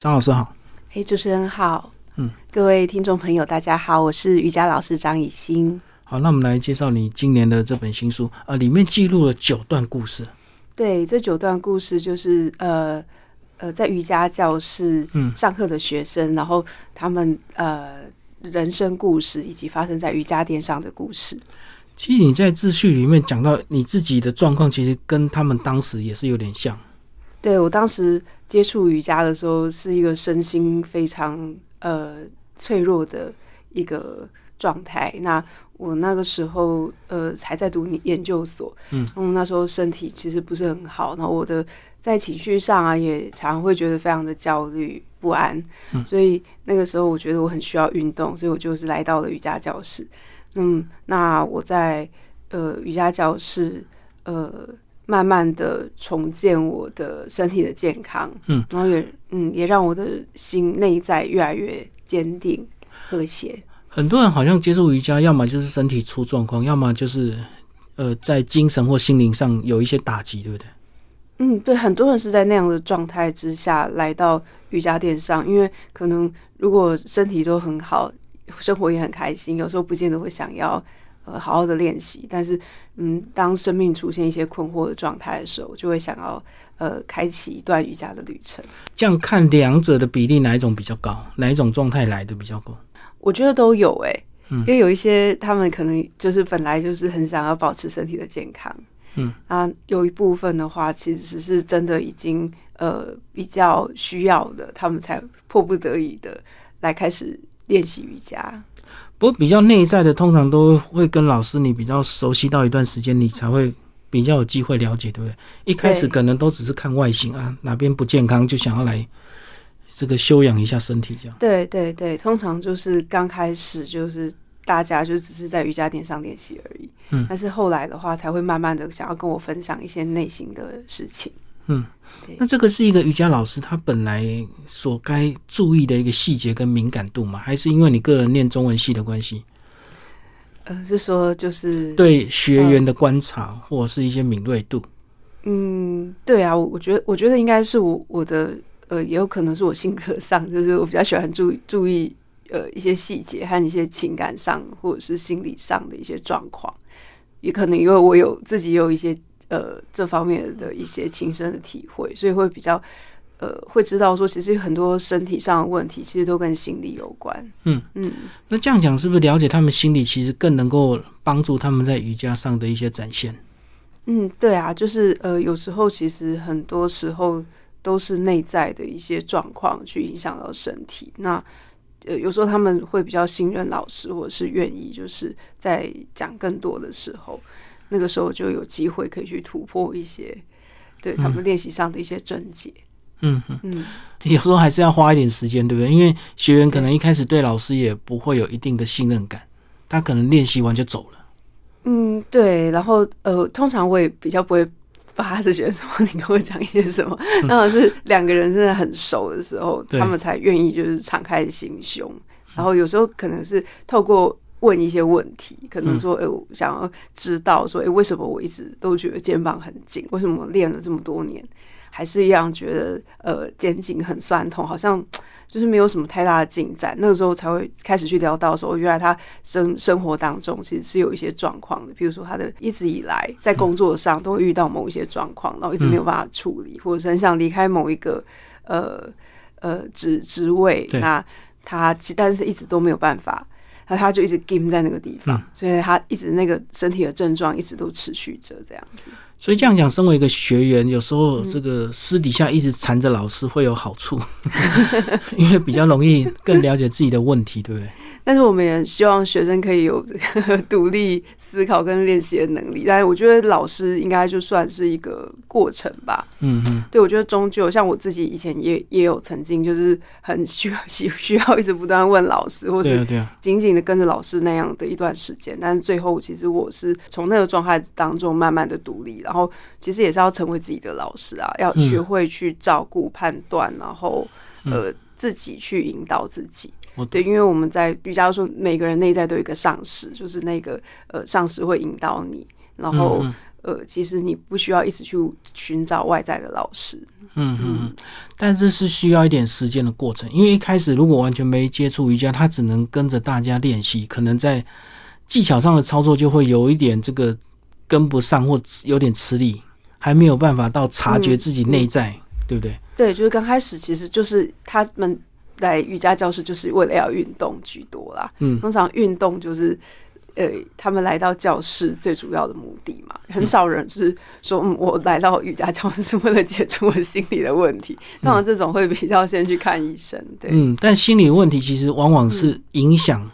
张老师好，哎，主持人好，嗯，各位听众朋友，大家好，我是瑜伽老师张以欣。好，那我们来介绍你今年的这本新书，呃，里面记录了九段故事。对，这九段故事就是呃呃，在瑜伽教室上课的学生，然后他们呃人生故事，以及发生在瑜伽垫上的故事。其实你在自序里面讲到你自己的状况，其实跟他们当时也是有点像。对我当时接触瑜伽的时候，是一个身心非常呃脆弱的一个状态。那我那个时候呃还在读研究所，嗯，那时候身体其实不是很好，然后我的在情绪上啊也常会觉得非常的焦虑不安，所以那个时候我觉得我很需要运动，所以我就是来到了瑜伽教室。嗯，那我在呃瑜伽教室呃。慢慢的重建我的身体的健康，嗯，然后也嗯也让我的心内在越来越坚定和谐。很多人好像接触瑜伽，要么就是身体出状况，要么就是呃在精神或心灵上有一些打击，对不对？嗯，对，很多人是在那样的状态之下来到瑜伽垫上，因为可能如果身体都很好，生活也很开心，有时候不见得会想要。呃，好好的练习，但是，嗯，当生命出现一些困惑的状态的时候，就会想要呃，开启一段瑜伽的旅程。这样看两者的比例，哪一种比较高？哪一种状态来的比较高？我觉得都有诶，因为有一些他们可能就是本来就是很想要保持身体的健康，嗯，啊，有一部分的话，其实是真的已经呃比较需要的，他们才迫不得已的来开始练习瑜伽。不过比较内在的，通常都会跟老师你比较熟悉到一段时间，你才会比较有机会了解，对不对？一开始可能都只是看外形啊，哪边不健康就想要来这个修养一下身体，这样。对对对，通常就是刚开始就是大家就只是在瑜伽垫上练习而已，嗯，但是后来的话才会慢慢的想要跟我分享一些内心的事情。嗯，那这个是一个瑜伽老师他本来所该注意的一个细节跟敏感度吗？还是因为你个人念中文系的关系？呃，是说就是对学员的观察或是一些敏锐度。嗯，对啊，我我觉得我觉得应该是我我的呃，也有可能是我性格上，就是我比较喜欢注注意呃一些细节和一些情感上或者是心理上的一些状况，也可能因为我有自己有一些。呃，这方面的一些亲身的体会，所以会比较呃，会知道说，其实很多身体上的问题，其实都跟心理有关。嗯嗯，那这样讲是不是了解他们心理，其实更能够帮助他们在瑜伽上的一些展现？嗯，对啊，就是呃，有时候其实很多时候都是内在的一些状况去影响到身体。那呃，有时候他们会比较信任老师，或者是愿意就是在讲更多的时候。那个时候就有机会可以去突破一些对他们练习上的一些症结。嗯嗯，有时候还是要花一点时间，对不对？因为学员可能一开始对老师也不会有一定的信任感，他可能练习完就走了。嗯，对。然后呃，通常我也比较不会把他是学生，你跟我讲一些什么，那是两个人真的很熟的时候，他们才愿意就是敞开心胸。然后有时候可能是透过。问一些问题，可能说，哎，我想要知道，说，哎，为什么我一直都觉得肩膀很紧？为什么练了这么多年，还是一样觉得，呃，肩颈很酸痛，好像 就是没有什么太大的进展。那个时候才会开始去聊到说，原来他生生活当中其实是有一些状况的，比如说他的一直以来在工作上都会遇到某一些状况，然后一直没有办法处理，或者是很想离开某一个呃呃职职位，那他但是一直都没有办法。那他就一直 game 在那个地方，所以他一直那个身体的症状一直都持续着这样子。所以这样讲，身为一个学员，有时候这个私底下一直缠着老师会有好处，因为比较容易更了解自己的问题，对不对？但是我们也希望学生可以有这个独立思考跟练习的能力。但是我觉得老师应该就算是一个过程吧。嗯嗯，对，我觉得终究像我自己以前也也有曾经就是很需要需需要一直不断问老师，或是紧紧的跟着老师那样的一段时间。但是最后其实我是从那个状态当中慢慢的独立，然后其实也是要成为自己的老师啊，要学会去照顾、判断，然后呃自己去引导自己。对，因为我们在瑜伽说，每个人内在都有一个上师，就是那个呃上师会引导你，然后呃，其实你不需要一直去寻找外在的老师。嗯嗯，但这是需要一点时间的过程，因为一开始如果完全没接触瑜伽，他只能跟着大家练习，可能在技巧上的操作就会有一点这个跟不上，或有点吃力，还没有办法到察觉自己内在，对不对？对，就是刚开始其实就是他们来瑜伽教室就是为了要运动居多啦。嗯，通常运动就是。呃，他们来到教室最主要的目的嘛，很少人是说，嗯，我来到瑜伽教室是为了解除我心理的问题。当然，这种会比较先去看医生。对，嗯，但心理问题其实往往是影响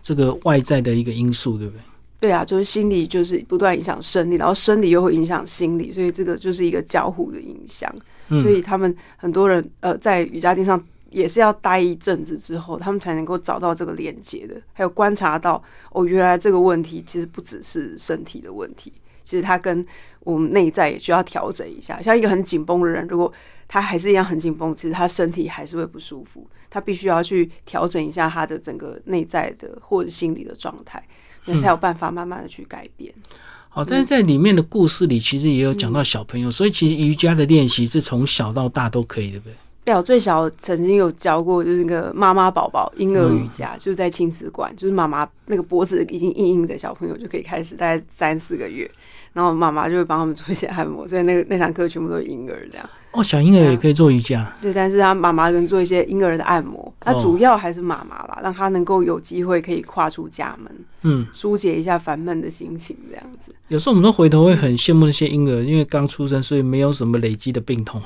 这个外在的一个因素，对不对？对啊，就是心理就是不断影响生理，然后生理又会影响心理，所以这个就是一个交互的影响。所以他们很多人呃，在瑜伽垫上。也是要待一阵子之后，他们才能够找到这个连接的，还有观察到哦，原来这个问题其实不只是身体的问题，其实它跟我们内在也需要调整一下。像一个很紧绷的人，如果他还是一样很紧绷，其实他身体还是会不舒服，他必须要去调整一下他的整个内在的或者心理的状态，那才有办法慢慢的去改变。好，但是在里面的故事里，其实也有讲到小朋友，所以其实瑜伽的练习是从小到大都可以，对不对？对，我最小曾经有教过，就是那个妈妈宝宝婴儿瑜伽，就是在亲子馆，就是妈妈那个脖子已经硬硬的小朋友就可以开始，大概三四个月，然后妈妈就会帮他们做一些按摩，所以那个那堂课全部都是婴儿这样。哦，小婴儿也可以做瑜伽。对，但是他妈妈跟做一些婴儿的按摩，他主要还是妈妈啦，让他能够有机会可以跨出家门，嗯，疏解一下烦闷的心情，这样子。有时候我们都回头会很羡慕那些婴儿，因为刚出生，所以没有什么累积的病痛。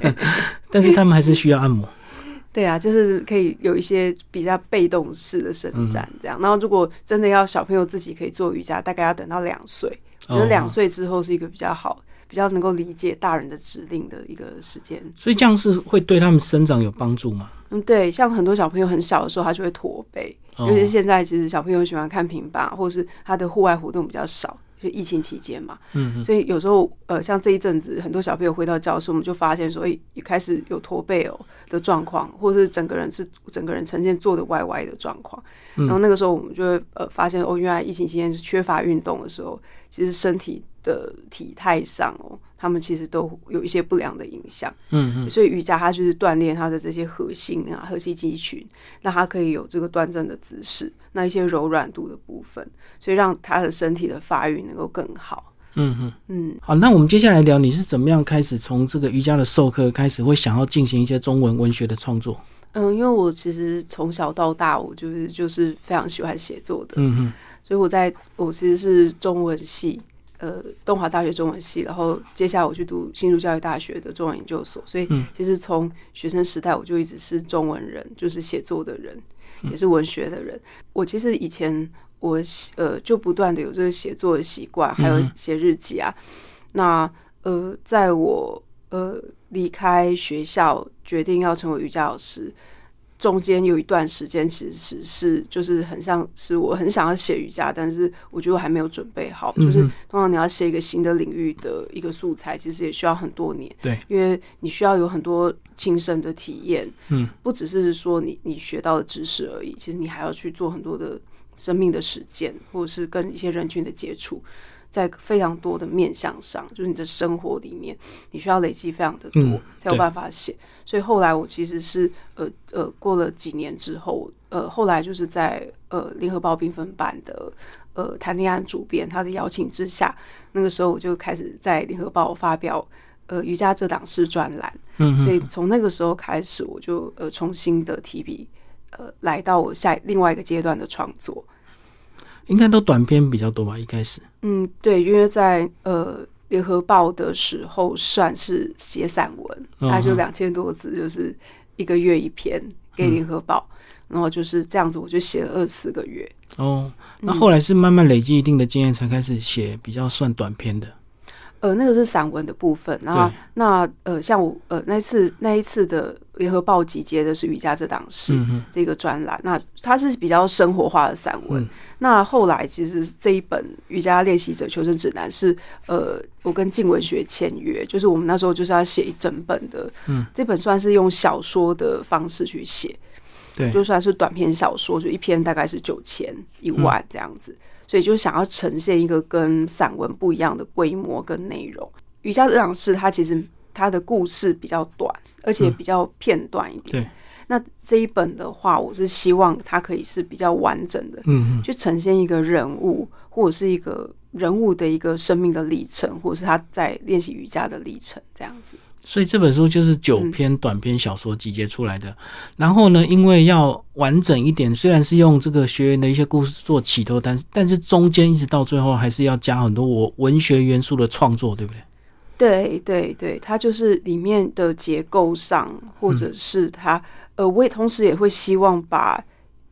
但是他们还是需要按摩。对啊，就是可以有一些比较被动式的伸展，这样。然后如果真的要小朋友自己可以做瑜伽，大概要等到两岁，我觉得两岁之后是一个比较好。比较能够理解大人的指令的一个时间，所以这样是会对他们生长有帮助吗？嗯，对，像很多小朋友很小的时候，他就会驼背，尤其是现在，其实小朋友喜欢看平板，或者是他的户外活动比较少。就疫情期间嘛，嗯，所以有时候呃，像这一阵子，很多小朋友回到教室，我们就发现说，哎，开始有驼背哦的状况，或者是整个人是整个人呈现坐的歪歪的状况。然后那个时候，我们就会呃发现哦，原来疫情期间是缺乏运动的时候，其实身体的体态上哦。他们其实都有一些不良的影响，嗯嗯，所以瑜伽它就是锻炼它的这些核心啊、核心肌群，让它可以有这个端正的姿势，那一些柔软度的部分，所以让他的身体的发育能够更好。嗯嗯嗯，好，那我们接下来聊你是怎么样开始从这个瑜伽的授课开始，会想要进行一些中文文学的创作？嗯，因为我其实从小到大，我就是就是非常喜欢写作的，嗯嗯，所以我在我其实是中文系。呃，东华大学中文系，然后接下来我去读新竹教育大学的中文研究所，所以其实从学生时代我就一直是中文人，就是写作的人，也是文学的人。我其实以前我呃就不断的有这个写作的习惯，还有写日记啊。那呃，在我呃离开学校，决定要成为瑜伽老师。中间有一段时间，其实是就是很像是我很想要写瑜伽，但是我觉得我还没有准备好。就是通常你要写一个新的领域的一个素材，其实也需要很多年。对，因为你需要有很多亲身的体验。嗯，不只是说你你学到的知识而已，其实你还要去做很多的生命的实践，或者是跟一些人群的接触。在非常多的面向上，就是你的生活里面，你需要累积非常的多，才有办法写。所以后来我其实是呃呃，过了几年之后，呃，后来就是在呃联合报缤纷版的呃谈恋爱主编他的邀请之下，那个时候我就开始在联合报发表呃瑜伽这档事专栏。嗯所以从那个时候开始，我就呃重新的提笔，呃，来到我下另外一个阶段的创作。应该都短篇比较多吧？一开始，嗯，对，因为在呃联合报的时候算是写散文，大概就两千多字，就是一个月一篇给联合报，然后就是这样子，我就写了二四个月。哦，那后来是慢慢累积一定的经验，才开始写比较算短篇的。呃，那个是散文的部分，然后那呃，像我呃那次那一次的联合报集结的是瑜伽这档事这个专栏，那它是比较生活化的散文。那后来其实这一本瑜伽练习者求生指南是呃，我跟静文学签约，就是我们那时候就是要写一整本的，嗯，这本算是用小说的方式去写，对，就算是短篇小说，就一篇大概是九千一万这样子。所以就想要呈现一个跟散文不一样的规模跟内容。瑜伽这档事，它其实它的故事比较短，而且比较片段一点。对。那这一本的话，我是希望它可以是比较完整的，嗯，去呈现一个人物或者是一个人物的一个生命的历程，或者是他在练习瑜伽的历程这样子。所以这本书就是九篇短篇小说集结出来的。然后呢，因为要完整一点，虽然是用这个学员的一些故事做起头，但但是中间一直到最后还是要加很多我文学元素的创作，对不对？对对对，它就是里面的结构上，或者是它。呃，我也同时也会希望把，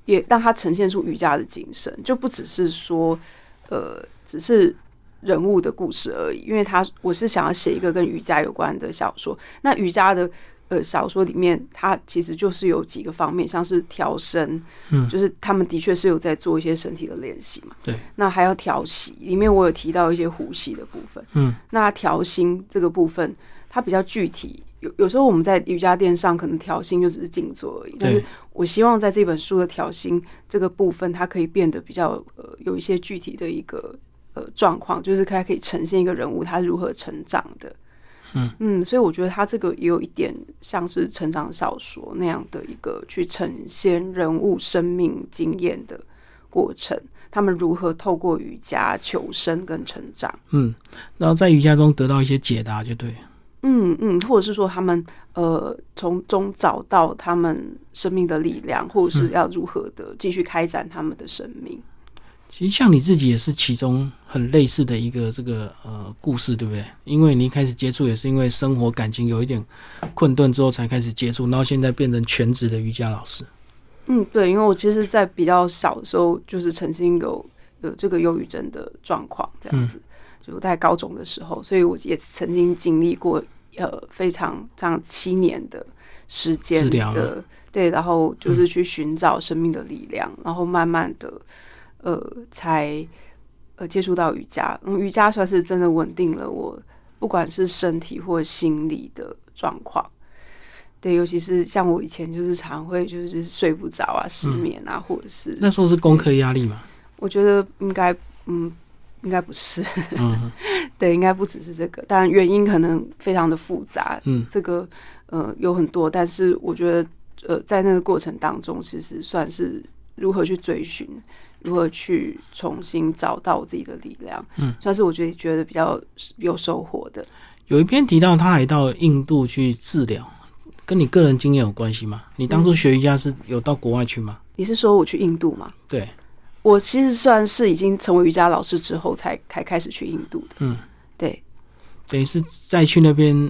也让它呈现出瑜伽的精神，就不只是说，呃，只是人物的故事而已。因为他我是想要写一个跟瑜伽有关的小说。那瑜伽的呃小说里面，它其实就是有几个方面，像是调身，嗯，就是他们的确是有在做一些身体的练习嘛。对。那还要调息，里面我有提到一些呼吸的部分。嗯。那调心这个部分，它比较具体。有有时候我们在瑜伽垫上可能调心就只是静坐而已，但是我希望在这本书的调心这个部分，它可以变得比较呃有一些具体的一个呃状况，就是它可以呈现一个人物他如何成长的，嗯嗯，所以我觉得他这个也有一点像是成长小说那样的一个去呈现人物生命经验的过程，他们如何透过瑜伽求生跟成长，嗯，然后在瑜伽中得到一些解答就对。嗯嗯，或者是说他们呃从中找到他们生命的力量，或者是要如何的继续开展他们的生命。其实像你自己也是其中很类似的一个这个呃故事，对不对？因为你一开始接触也是因为生活感情有一点困顿之后才开始接触，然后现在变成全职的瑜伽老师。嗯，对，因为我其实，在比较小的时候，就是曾经有有这个忧郁症的状况，这样子，就在高中的时候，所以我也曾经经历过。呃，非常这样七年的时间的，对，然后就是去寻找生命的力量，然后慢慢的，呃，才呃接触到瑜伽。嗯，瑜伽算是真的稳定了我，不管是身体或心理的状况。对，尤其是像我以前就是常会就是睡不着啊，失眠啊，或者是那时候是功课压力嘛？我觉得应该，嗯。应该不是，嗯，对，应该不只是这个，但原因可能非常的复杂，嗯，这个呃有很多，但是我觉得呃在那个过程当中，其实算是如何去追寻，如何去重新找到我自己的力量，嗯，算是我觉得觉得比较有收获的。有一篇提到他还到印度去治疗，跟你个人经验有关系吗？你当初学瑜伽是有到国外去吗？你是说我去印度吗？对。我其实算是已经成为瑜伽老师之后，才才开始去印度的。嗯，对，等于是再去那边，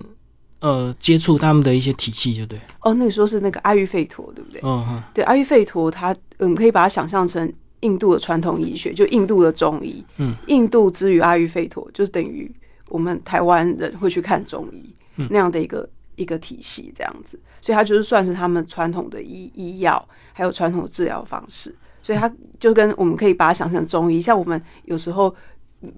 呃，接触他们的一些体系，就对。哦，那个时候是那个阿育吠陀，对不对？嗯对，阿育吠陀，它嗯，可以把它想象成印度的传统医学，就印度的中医。嗯，印度之于阿育吠陀，就是等于我们台湾人会去看中医那样的一个一个体系，这样子。所以它就是算是他们传统的医医药，还有传统的治疗方式。所以它就跟我们可以把它想成中医，像我们有时候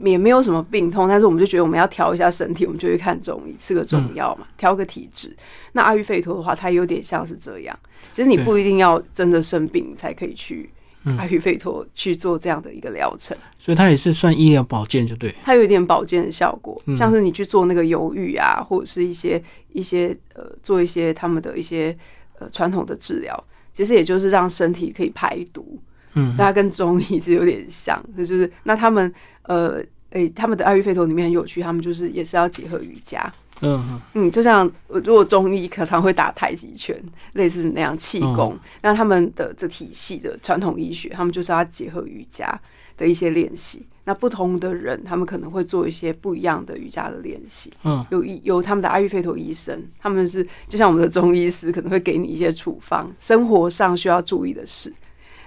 也没有什么病痛，但是我们就觉得我们要调一下身体，我们就去看中医，吃个中药嘛，调个体质。那阿育吠陀的话，它有点像是这样。其实你不一定要真的生病才可以去阿育吠陀去做这样的一个疗程。所以它也是算医疗保健，就对。它有一点保健的效果，像是你去做那个犹豫啊，或者是一些一些呃，做一些他们的一些呃传统的治疗，其实也就是让身体可以排毒。嗯，那跟中医是有点像，那就是那他们呃，诶，他们的阿育吠陀里面很有趣，他们就是也是要结合瑜伽，嗯嗯，就像如果中医可常会打太极拳，类似那样气功，那他们的这体系的传统医学，他们就是要结合瑜伽的一些练习。那不同的人，他们可能会做一些不一样的瑜伽的练习。嗯，有有他们的阿育吠陀医生，他们是就像我们的中医师，可能会给你一些处方，生活上需要注意的事。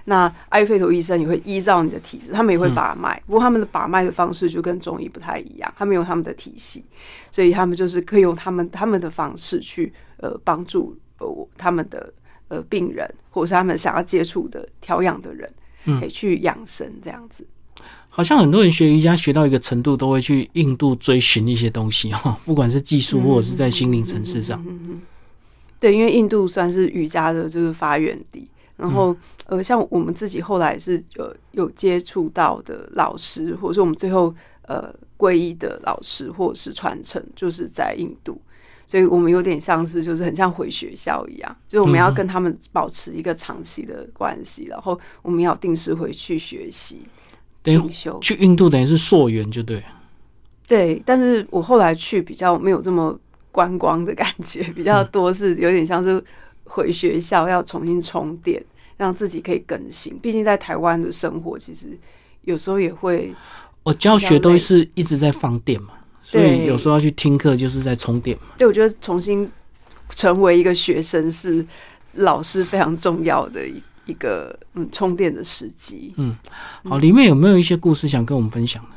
那阿育吠陀医生也会依照你的体质，他们也会把脉，不过他们的把脉的方式就跟中医不太一样，他们有他们的体系，所以他们就是可以用他们他们的方式去呃帮助呃他们的呃病人，或者是他们想要接触的调养的人，可以去养生这样子。好像很多人学瑜伽学到一个程度，都会去印度追寻一些东西哈，不管是技术或者是在心灵层次上。对，因为印度算是瑜伽的这个发源地。然后呃，像我们自己后来是呃有接触到的老师，或者说我们最后呃皈依的老师，或者是传承，就是在印度。所以我们有点像是，就是很像回学校一样，就是我们要跟他们保持一个长期的关系，然后我们要定时回去学习进修。去印度等于是溯源，就对。对，但是我后来去比较没有这么观光的感觉，比较多是有点像是回学校要重新充电，让自己可以更新。毕竟在台湾的生活，其实有时候也会，我教学都是一直在放电嘛。所以有时候要去听课，就是在充电嘛。对，我觉得重新成为一个学生是老师非常重要的一一个嗯充电的时机。嗯，好，里面有没有一些故事想跟我们分享呢？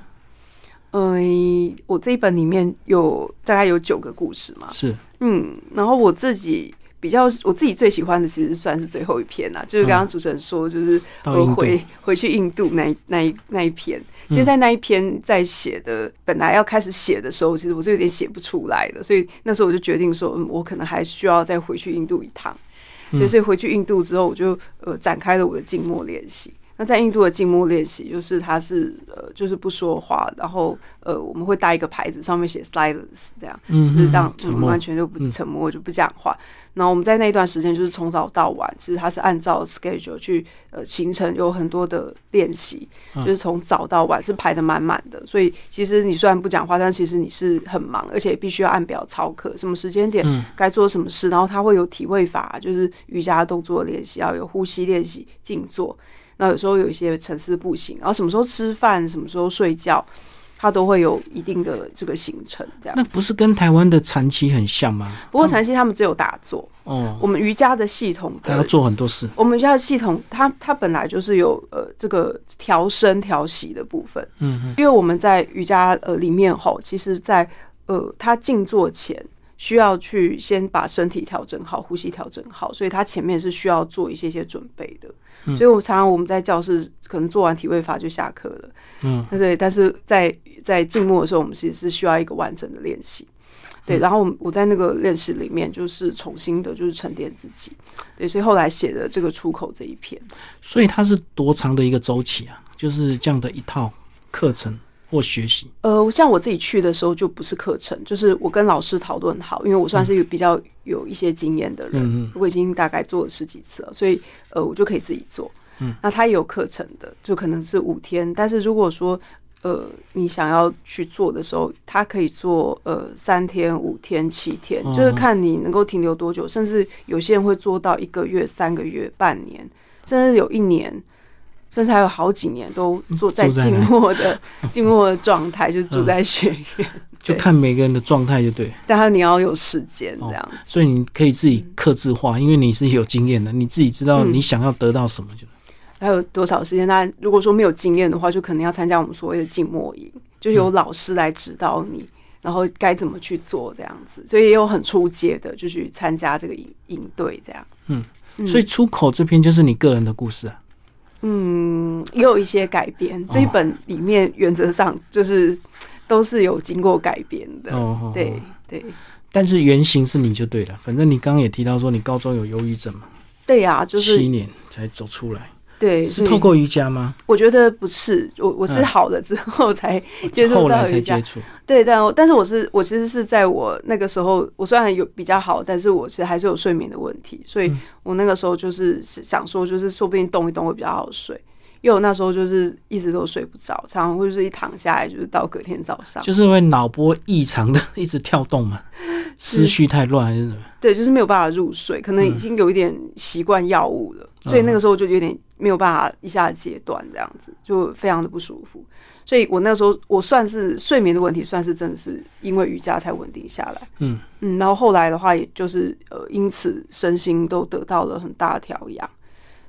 嗯，我这一本里面有大概有九个故事嘛。是，嗯，然后我自己。比较我自己最喜欢的，其实算是最后一篇啊，就是刚刚主持人说，就是我回回去印度那那一那一篇。其实，在那一篇在写的，本来要开始写的时候，其实我是有点写不出来的，所以那时候我就决定说，嗯，我可能还需要再回去印度一趟。所以回去印度之后，我就呃展开了我的静默练习。那在印度的静默练习，就是他是呃，就是不说话，然后呃，我们会带一个牌子，上面写 silence，这样，就是让我们完全就不沉默，就不讲话。然后我们在那一段时间，就是从早到晚，其实它是按照 schedule 去呃行程，有很多的练习，就是从早到晚是排的满满的。所以其实你虽然不讲话，但其实你是很忙，而且必须要按表操课，什么时间点该做什么事，然后它会有体位法，就是瑜伽动作练习，要有呼吸练习、静坐。那有时候有一些沉思步行，然后什么时候吃饭，什么时候睡觉，他都会有一定的这个行程。这样那不是跟台湾的禅期很像吗？不过禅期他们只有打坐哦。我们瑜伽的系统还要做很多事。我们瑜伽的系统，它它本来就是有呃这个调身调息的部分。嗯嗯。因为我们在瑜伽呃里面吼，其实，在呃他静坐前需要去先把身体调整好，呼吸调整好，所以他前面是需要做一些些准备的。所以，我常常我们在教室可能做完体位法就下课了。嗯，对。但是在在静默的时候，我们其实是需要一个完整的练习。对，然后我在那个练习里面，就是重新的，就是沉淀自己。对，所以后来写的这个出口这一篇。所以它是多长的一个周期啊？就是这样的一套课程。或学习，呃，像我自己去的时候就不是课程，就是我跟老师讨论好，因为我算是一个比较有一些经验的人，嗯我已经大概做了十几次了，所以呃，我就可以自己做。嗯，那他也有课程的，就可能是五天，但是如果说呃你想要去做的时候，他可以做呃三天、五天、七天，就是看你能够停留多久，甚至有些人会做到一个月、三个月、半年，甚至有一年。甚至还有好几年都坐在静默的 静默的状态，就住在学院，就看每个人的状态就对。但是你要有时间这样，所以你可以自己克制化，因为你是有经验的，你自己知道你想要得到什么就。还有多少时间？那如果说没有经验的话，就可能要参加我们所谓的静默营，就有老师来指导你，然后该怎么去做这样子。所以也有很出阶的，就去参加这个营营队这样。嗯，所以出口这篇就是你个人的故事啊。嗯，也有一些改编。这一本里面原则上就是都是有经过改编的，对对。但是原型是你就对了。反正你刚刚也提到说你高中有忧郁症嘛，对呀，就是七年才走出来。对，是透过瑜伽吗？我觉得不是，我我是好了之后才接触到瑜伽。对，但但是我是我其实是在我那个时候，我虽然有比较好，但是我其实还是有睡眠的问题，所以我那个时候就是想说，就是说不定动一动会比较好睡。因为我那时候就是一直都睡不着，常常会是一躺下来就是到隔天早上，就是因为脑波异常的 一直跳动嘛，思绪太乱还是什么？对，就是没有办法入睡，可能已经有一点习惯药物了，所以那个时候就有点没有办法一下子戒断，这样子就非常的不舒服。所以我那个时候我算是睡眠的问题，算是真的是因为瑜伽才稳定下来。嗯嗯，然后后来的话，也就是呃，因此身心都得到了很大的调养。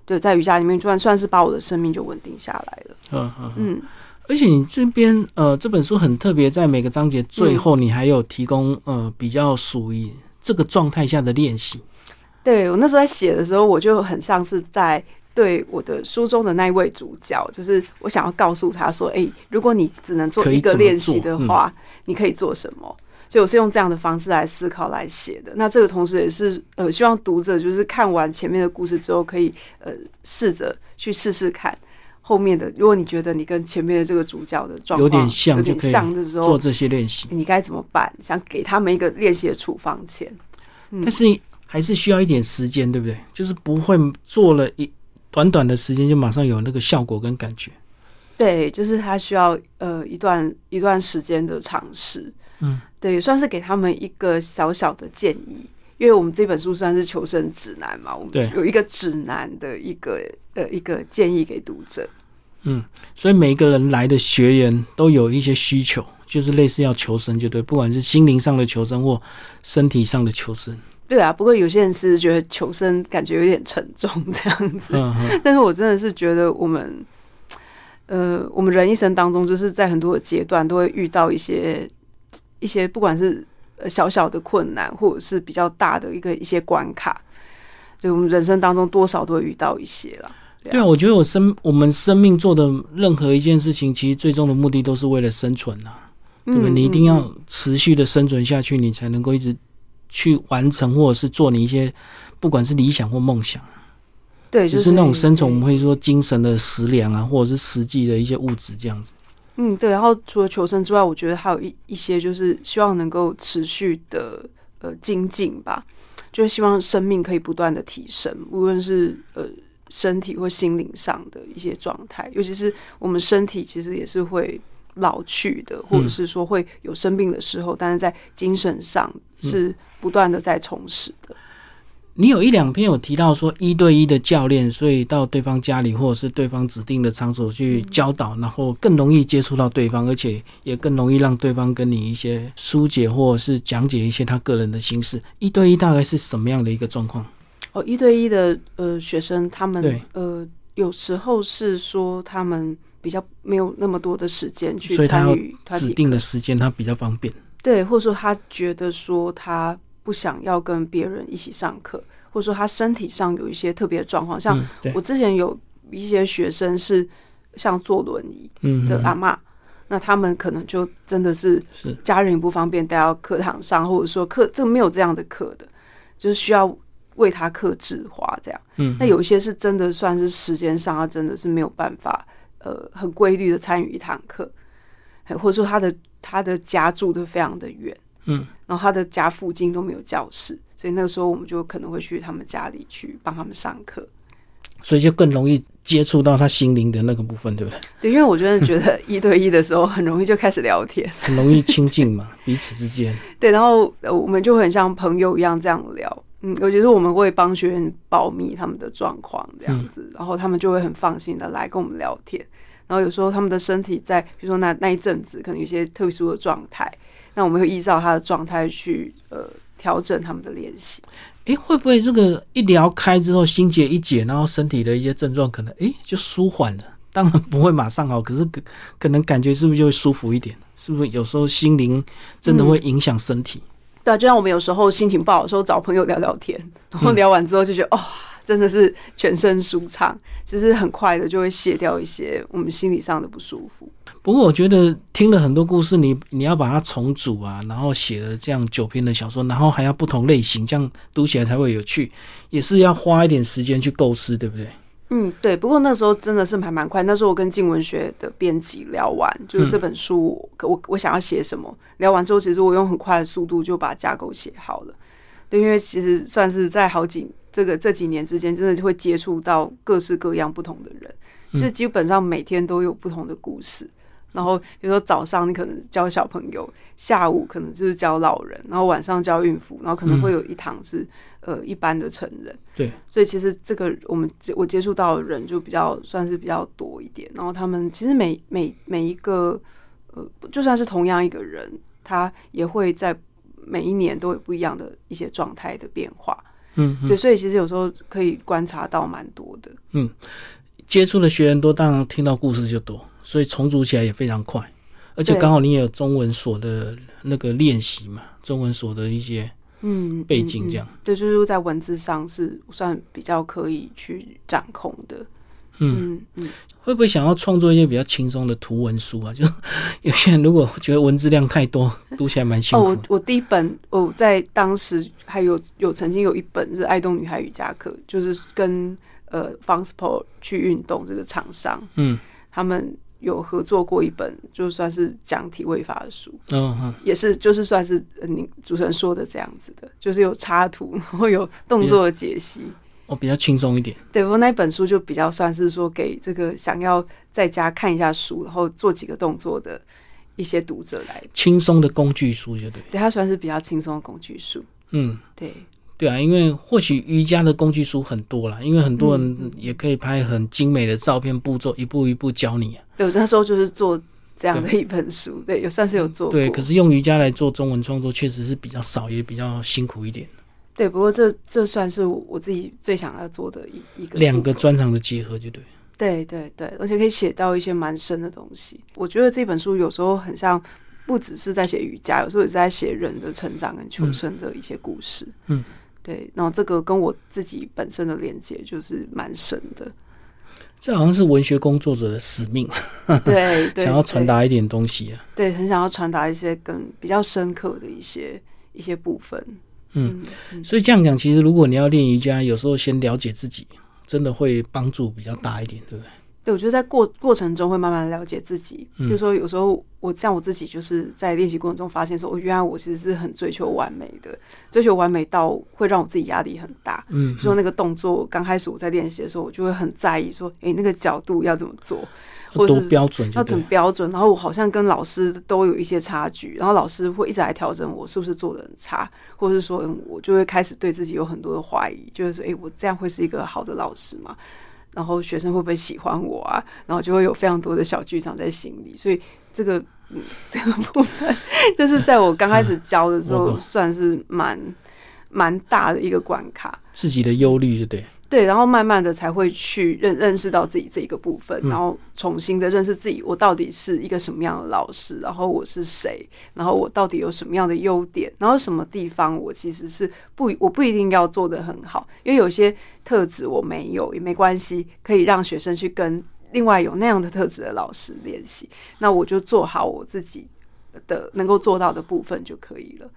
对，在瑜伽里面，就算算是把我的生命就稳定下来了。嗯嗯嗯。而且你这边呃，这本书很特别，在每个章节最后，你还有提供呃比较属于这个状态下的练习。对我那时候在写的时候，我就很像是在对我的书中的那一位主角，就是我想要告诉他说：“哎，如果你只能做一个练习的话，你可以做什么？”所以我是用这样的方式来思考来写的。那这个同时也是呃，希望读者就是看完前面的故事之后，可以呃试着去试试看后面的。如果你觉得你跟前面的这个主角的状况有点像，有点像的时候，做这些练习，你该怎么办？想给他们一个练习的处方签，但是还是需要一点时间，对不对？就是不会做了一短短的时间就马上有那个效果跟感觉。对，就是他需要呃一段一段时间的尝试。嗯，对，也算是给他们一个小小的建议，因为我们这本书算是求生指南嘛，我们有一个指南的一个呃一个建议给读者。嗯，所以每一个人来的学员都有一些需求，就是类似要求生，就对，不管是心灵上的求生或身体上的求生。对啊，不过有些人是觉得求生感觉有点沉重这样子，嗯 但是我真的是觉得我们，呃，我们人一生当中就是在很多的阶段都会遇到一些。一些不管是小小的困难，或者是比较大的一个一些关卡，对我们人生当中多少都会遇到一些了。对啊，我觉得我生我们生命做的任何一件事情，其实最终的目的都是为了生存啊，对不对？你一定要持续的生存下去，你才能够一直去完成，或者是做你一些不管是理想或梦想。对，就是那种生存，我们会说精神的食粮啊，或者是实际的一些物质这样子。嗯，对。然后除了求生之外，我觉得还有一一些就是希望能够持续的呃精进吧，就是希望生命可以不断的提升，无论是呃身体或心灵上的一些状态，尤其是我们身体其实也是会老去的，或者是说会有生病的时候，但是在精神上是不断的在充实的。你有一两篇有提到说一对一的教练，所以到对方家里或者是对方指定的场所去教导，然后更容易接触到对方，而且也更容易让对方跟你一些疏解或者是讲解一些他个人的心事。一对一大概是什么样的一个状况？哦，一对一的呃学生，他们呃有时候是说他们比较没有那么多的时间去参与指定的时间，他比较方便。对，或者说他觉得说他。不想要跟别人一起上课，或者说他身体上有一些特别的状况，像我之前有一些学生是像坐轮椅的阿妈，那他们可能就真的是家人不方便带到课堂上，或者说课这没有这样的课的，就是需要为他克制化这样。嗯，那有一些是真的算是时间上，他真的是没有办法呃很规律的参与一堂课，或者说他的他的家住的非常的远。嗯，然后他的家附近都没有教室，所以那个时候我们就可能会去他们家里去帮他们上课，所以就更容易接触到他心灵的那个部分，对不对？对，因为我真的觉得一对一的时候很容易就开始聊天，很容易亲近嘛，彼此之间。对，然后我们就很像朋友一样这样聊，嗯，尤其是我们会帮学员保密他们的状况这样子，然后他们就会很放心的来跟我们聊天，然后有时候他们的身体在，比如说那那一阵子可能有些特殊的状态。那我们会依照他的状态去呃调整他们的练习。哎，会不会这个一聊开之后心结一解，然后身体的一些症状可能哎就舒缓了？当然不会马上好，可是可可能感觉是不是就会舒服一点？是不是有时候心灵真的会影响身体？对啊，就像我们有时候心情不好的时候找朋友聊聊天，然后聊完之后就觉得哦，真的是全身舒畅，其实很快的就会卸掉一些我们心理上的不舒服。不过我觉得听了很多故事，你你要把它重组啊，然后写了这样九篇的小说，然后还要不同类型，这样读起来才会有趣，也是要花一点时间去构思，对不对？嗯，对。不过那时候真的是还蛮快，那时候我跟静文学的编辑聊完，就是这本书，我我想要写什么，聊完之后，其实我用很快的速度就把架构写好了。对，因为其实算是在好几这个这几年之间，真的就会接触到各式各样不同的人，其实基本上每天都有不同的故事。然后比如说早上你可能教小朋友，下午可能就是教老人，然后晚上教孕妇，然后可能会有一堂是呃一般的成人。对，所以其实这个我们我接触到的人就比较算是比较多一点。然后他们其实每每每一个呃，就算是同样一个人，他也会在每一年都有不一样的一些状态的变化。嗯，对，所以其实有时候可以观察到蛮多的。嗯，接触的学员多，当然听到故事就多。所以重组起来也非常快，而且刚好你也有中文所的那个练习嘛，中文所的一些嗯背景这样，对，就是在文字上是算比较可以去掌控的。嗯嗯，会不会想要创作一些比较轻松的图文书啊？就有些人如果觉得文字量太多，读起来蛮辛苦。哦，我我第一本我在当时还有有曾经有一本是《爱动女孩瑜伽课》，就是跟呃 f u n s p o r t 去运动这个厂商，嗯，他们有合作过一本，就算是讲体位法的书，嗯嗯，也是就是算是你主持人说的这样子的，就是有插图，然后有动作的解析。哦，比较轻松一点。对，我那本书就比较算是说给这个想要在家看一下书，然后做几个动作的一些读者来。轻松的工具书，就对。对，它算是比较轻松的工具书。嗯，对。对啊，因为或许瑜伽的工具书很多啦，因为很多人也可以拍很精美的照片，步骤一步一步教你。啊对，那时候就是做这样的一本书，对，有算是有做。对，可是用瑜伽来做中文创作，确实是比较少，也比较辛苦一点。对，不过这这算是我自己最想要做的一一个两个专长的结合，就对。对对对，而且可以写到一些蛮深的东西。我觉得这本书有时候很像，不只是在写瑜伽，有时候也是在写人的成长跟求生的一些故事。嗯，对。然后这个跟我自己本身的连接就是蛮深的。这好像是文学工作者的使命，对，想要传达一点东西啊。对，很想要传达一些更比较深刻的一些一些部分。嗯，所以这样讲，其实如果你要练瑜伽，有时候先了解自己，真的会帮助比较大一点，对不对？对，我觉得在过过程中会慢慢了解自己。比如说，有时候我像我自己，就是在练习过程中发现说，我原来我其实是很追求完美的，追求完美到会让我自己压力很大。嗯，说那个动作刚开始我在练习的时候，我就会很在意说，哎，那个角度要怎么做。或是标准，要很标准，然后我好像跟老师都有一些差距，然后老师会一直来调整我是不是做的很差，或者是说，我就会开始对自己有很多的怀疑，就是说，哎，我这样会是一个好的老师吗？然后学生会不会喜欢我啊？然后就会有非常多的小剧场在心里，所以这个嗯，这个部分就是在我刚开始教的时候，算是蛮蛮大的一个关卡，自己的忧虑，对。不对？然后慢慢的才会去认认识到自己这一个部分，然后重新的认识自己，我到底是一个什么样的老师，然后我是谁，然后我到底有什么样的优点，然后什么地方我其实是不我不一定要做的很好，因为有些特质我没有也没关系，可以让学生去跟另外有那样的特质的老师练习，那我就做好我自己的能够做到的部分就可以了。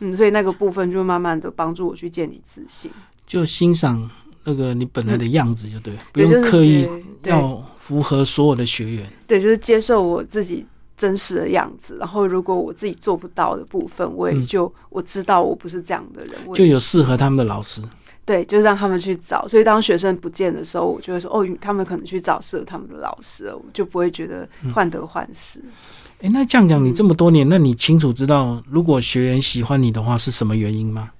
嗯，所以那个部分就慢慢的帮助我去建立自信，就欣赏。那个你本来的样子就对，不用刻意要符合所有的学员。对，就是接受我自己真实的样子。然后，如果我自己做不到的部分，我也就我知道我不是这样的人。就有适合他们的老师。对，就让他们去找。所以，当学生不见的时候，我就会说：“哦，他们可能去找适合他们的老师了。”我就不会觉得患得患失。哎，那这样讲，你这么多年，那你清楚知道，如果学员喜欢你的话，是什么原因吗？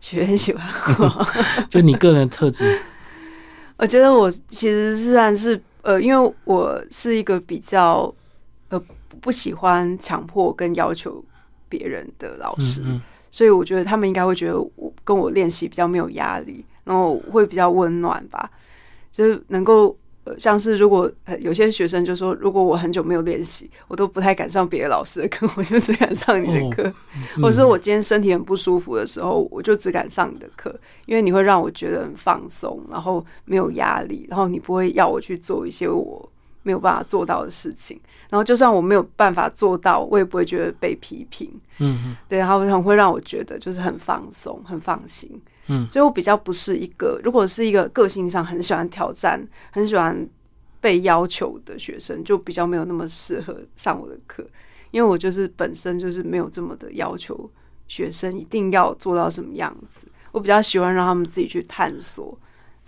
学员喜欢我，就你个人特质。我觉得我其实虽然是呃，因为我是一个比较呃不喜欢强迫跟要求别人的老师，所以我觉得他们应该会觉得我跟我练习比较没有压力，然后会比较温暖吧，就是能够。像是如果有些学生就说，如果我很久没有练习，我都不太敢上别的老师的课，我就只敢上你的课。或者说我今天身体很不舒服的时候，我就只敢上你的课，因为你会让我觉得很放松，然后没有压力，然后你不会要我去做一些我没有办法做到的事情。然后就算我没有办法做到，我也不会觉得被批评。嗯嗯，对，然后很会让我觉得就是很放松、很放心。嗯，所以我比较不是一个，如果是一个个性上很喜欢挑战、很喜欢被要求的学生，就比较没有那么适合上我的课，因为我就是本身就是没有这么的要求学生一定要做到什么样子，我比较喜欢让他们自己去探索。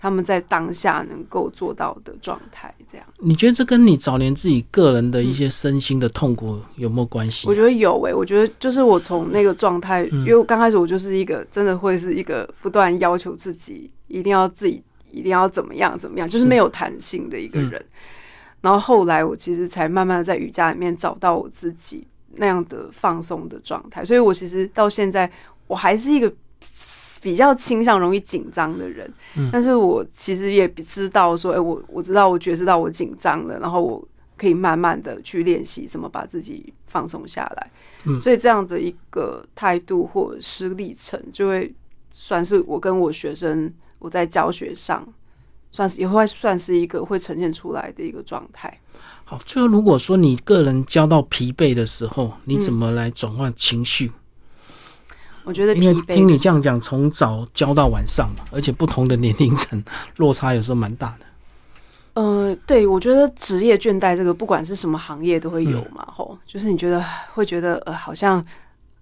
他们在当下能够做到的状态，这样你觉得这跟你早年自己个人的一些身心的痛苦有没有关系？我觉得有诶，我觉得就是我从那个状态，因为刚开始我就是一个真的会是一个不断要求自己一定要自己一定要怎么样怎么样，就是没有弹性的一个人。然后后来我其实才慢慢的在瑜伽里面找到我自己那样的放松的状态，所以我其实到现在我还是一个。比较倾向容易紧张的人，但是我其实也知道说，哎，我我知道我觉知到我紧张了，然后我可以慢慢的去练习怎么把自己放松下来。嗯，所以这样的一个态度或者是历程，就会算是我跟我学生我在教学上算是也会算是一个会呈现出来的一个状态。好，最后如果说你个人教到疲惫的时候，你怎么来转换情绪？我觉得因为听你这样讲，从早教到晚上嘛，而且不同的年龄层落差有时候蛮大的。呃，对，我觉得职业倦怠这个，不管是什么行业都会有嘛，吼，就是你觉得会觉得呃，好像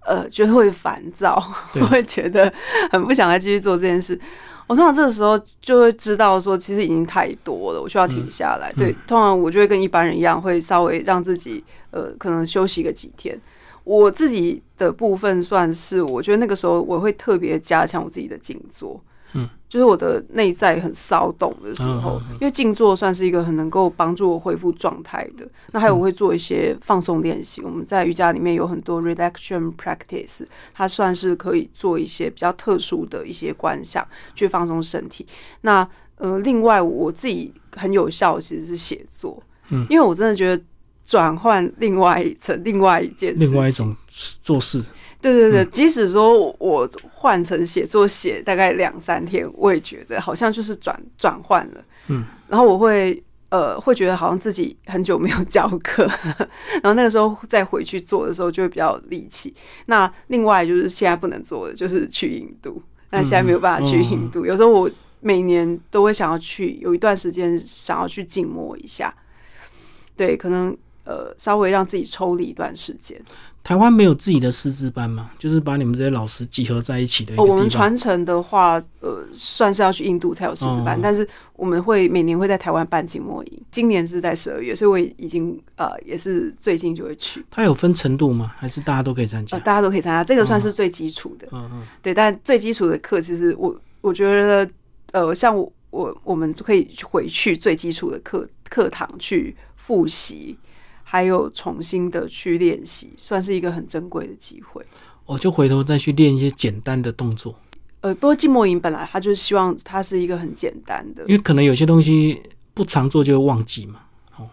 呃，就会烦躁，会觉得很不想再继续做这件事。我通常这个时候就会知道说，其实已经太多了，我需要停下来。对，通常我就会跟一般人一样，会稍微让自己呃，可能休息个几天。我自己的部分算是，我觉得那个时候我会特别加强我自己的静坐。嗯，就是我的内在很骚动的时候，因为静坐算是一个很能够帮助我恢复状态的。那还有我会做一些放松练习。我们在瑜伽里面有很多 relaxation practice，它算是可以做一些比较特殊的一些观想去放松身体。那呃，另外我自己很有效其实是写作，嗯，因为我真的觉得转换另外一层、另外一件、另外一种做事。对对对，即使说我换成写作写大概两三天，我也觉得好像就是转转换了。嗯，然后我会呃会觉得好像自己很久没有教课，然后那个时候再回去做的时候就会比较力气。那另外就是现在不能做的就是去印度，那现在没有办法去印度。有时候我每年都会想要去，有一段时间想要去静默一下。对，可能呃稍微让自己抽离一段时间。台湾没有自己的师资班嘛？就是把你们这些老师集合在一起的。我们传承的话，呃，算是要去印度才有师资班，但是我们会每年会在台湾办静默营。今年是在十二月，所以我已经呃也是最近就会去。它有分程度吗？还是大家都可以参加？大家都可以参加，这个算是最基础的。嗯嗯。对，但最基础的课，其实我我觉得，呃，像我我我们可以回去最基础的课课堂去复习。还有重新的去练习，算是一个很珍贵的机会。我就回头再去练一些简单的动作。呃，不过静默营本来他就是希望它是一个很简单的，因为可能有些东西不常做就会忘记嘛。哦，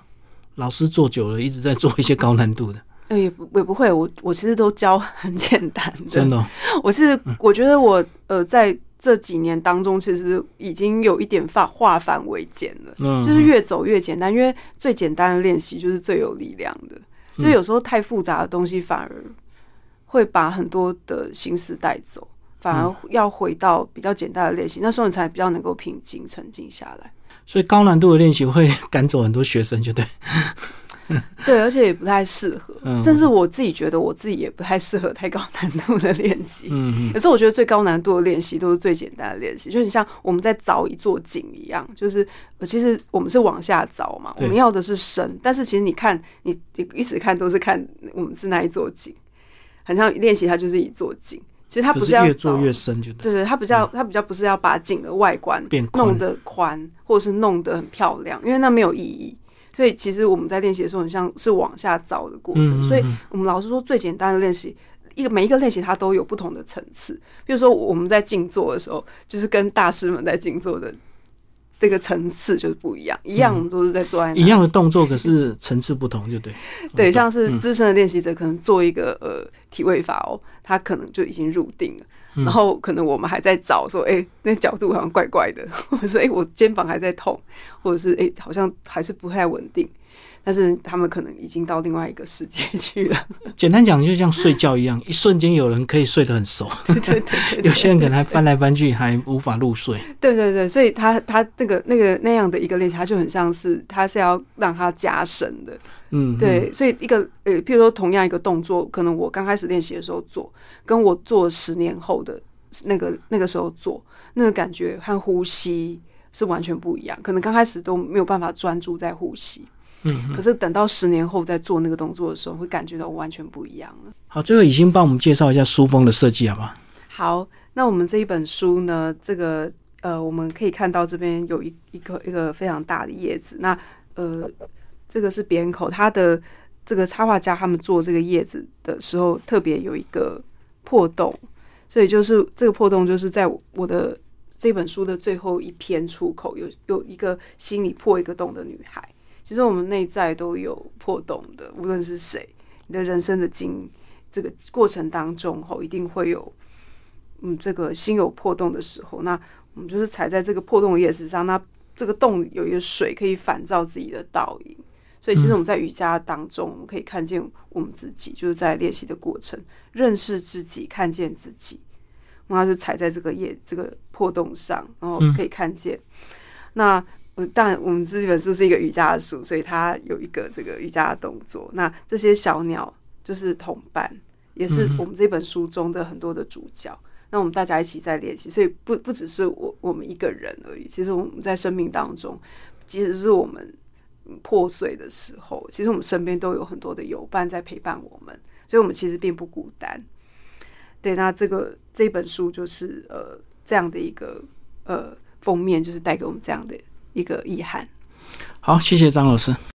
老师做久了，一直在做一些高难度的。呃，也不也不会，我我其实都教很简单的。真的，我是我觉得我呃在。这几年当中，其实已经有一点化化繁为简了，就是越走越简单，因为最简单的练习就是最有力量的。所以有时候太复杂的东西反而会把很多的心思带走，反而要回到比较简单的练习，那时候你才比较能够平静沉静下来。所以高难度的练习会赶走很多学生，就对。对，而且也不太适合，甚至我自己觉得我自己也不太适合太高难度的练习。嗯，可是我觉得最高难度的练习都是最简单的练习，就是像我们在凿一座井一样，就是其实我们是往下凿嘛，我们要的是深，但是其实你看，你一直看都是看我们是那一座井，很像练习它就是一座井，其实它不是要越做越深，就对对，它比较它比较不是要把井的外观弄得宽，或者是弄得很漂亮，因为那没有意义。所以其实我们在练习的时候，很像是往下找的过程。所以我们老师说，最简单的练习，一个每一个练习它都有不同的层次。比如说我们在静坐的时候，就是跟大师们在静坐的这个层次就是不一样。一样，我们都是在做一样的动作，可是层次不同，就对。对，像是资深的练习者，可能做一个呃体位法哦，他可能就已经入定了。然后可能我们还在找说，哎，那角度好像怪怪的，或者说，哎，我肩膀还在痛，或者是哎，好像还是不太稳定。但是他们可能已经到另外一个世界去了。简单讲，就像睡觉一样，一瞬间有人可以睡得很熟，对对对，有些人可能还翻来翻去，还无法入睡。对对对，所以他他那个那个那样的一个练习，他就很像是他是要让他加深的。嗯，对，所以一个呃，譬如说同样一个动作，可能我刚开始练习的时候做，跟我做十年后的那个那个时候做，那个感觉和呼吸是完全不一样。可能刚开始都没有办法专注在呼吸，嗯，可是等到十年后再做那个动作的时候，会感觉到完全不一样了。好，最后已经帮我们介绍一下书封的设计，好吗？好，那我们这一本书呢，这个呃，我们可以看到这边有一一个一个非常大的叶子，那呃。这个是扁口，他的这个插画家他们做这个叶子的时候，特别有一个破洞，所以就是这个破洞就是在我的这本书的最后一篇出口，有有一个心里破一个洞的女孩。其实我们内在都有破洞的，无论是谁，你的人生的经这个过程当中，吼一定会有嗯这个心有破洞的时候。那我们就是踩在这个破洞的叶子上，那这个洞有一个水可以反照自己的倒影，所以其实我们在瑜伽当中，我们可以看见我们自己，就是在练习的过程，认识自己，看见自己，然后就踩在这个叶这个破洞上，然后可以看见。那当然，我们这本书是一个瑜伽的书，所以它有一个这个瑜伽的动作。那这些小鸟就是同伴，也是我们这本书中的很多的主角。那我们大家一起在练习，所以不不只是我我们一个人而已。其实我们在生命当中，即使是我们破碎的时候，其实我们身边都有很多的友伴在陪伴我们，所以我们其实并不孤单。对，那这个这本书就是呃这样的一个呃封面，就是带给我们这样的一个遗憾。好，谢谢张老师。